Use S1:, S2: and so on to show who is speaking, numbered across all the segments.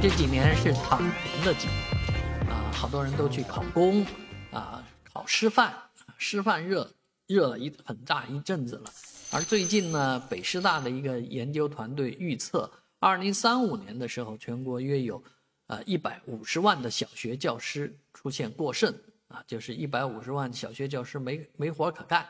S1: 这几年是躺平的几年啊，好多人都去考公啊，考师范，师范热热了一很大一阵子了。而最近呢，北师大的一个研究团队预测，二零三五年的时候，全国约有呃一百五十万的小学教师出现过剩啊，就是一百五十万小学教师没没活可干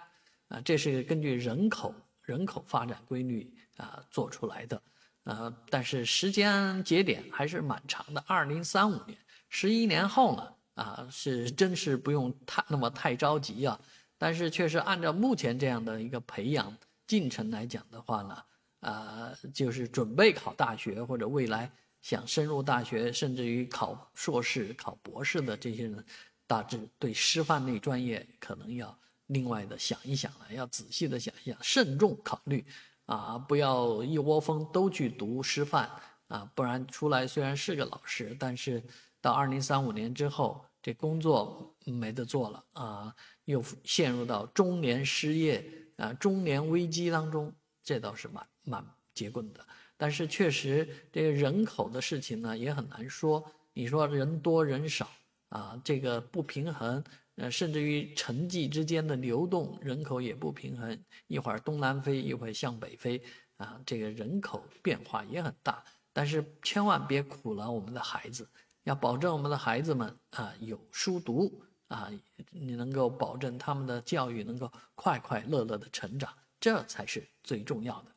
S1: 啊，这是根据人口人口发展规律啊做出来的。呃，但是时间节点还是蛮长的，二零三五年，十一年后呢，啊，是真是不用太那么太着急啊。但是确实按照目前这样的一个培养进程来讲的话呢，呃，就是准备考大学或者未来想深入大学，甚至于考硕士、考博士的这些人，大致对师范类专业可能要另外的想一想了，要仔细的想一想，慎重考虑。啊，不要一窝蜂都去读师范啊，不然出来虽然是个老师，但是到二零三五年之后，这工作没得做了啊，又陷入到中年失业啊、中年危机当中，这倒是蛮蛮结棍的。但是确实，这个人口的事情呢也很难说，你说人多人少啊，这个不平衡。呃，甚至于城际之间的流动人口也不平衡，一会儿东南飞，一会儿向北飞，啊，这个人口变化也很大。但是千万别苦了我们的孩子，要保证我们的孩子们啊有书读啊，你能够保证他们的教育能够快快乐乐的成长，这才是最重要的。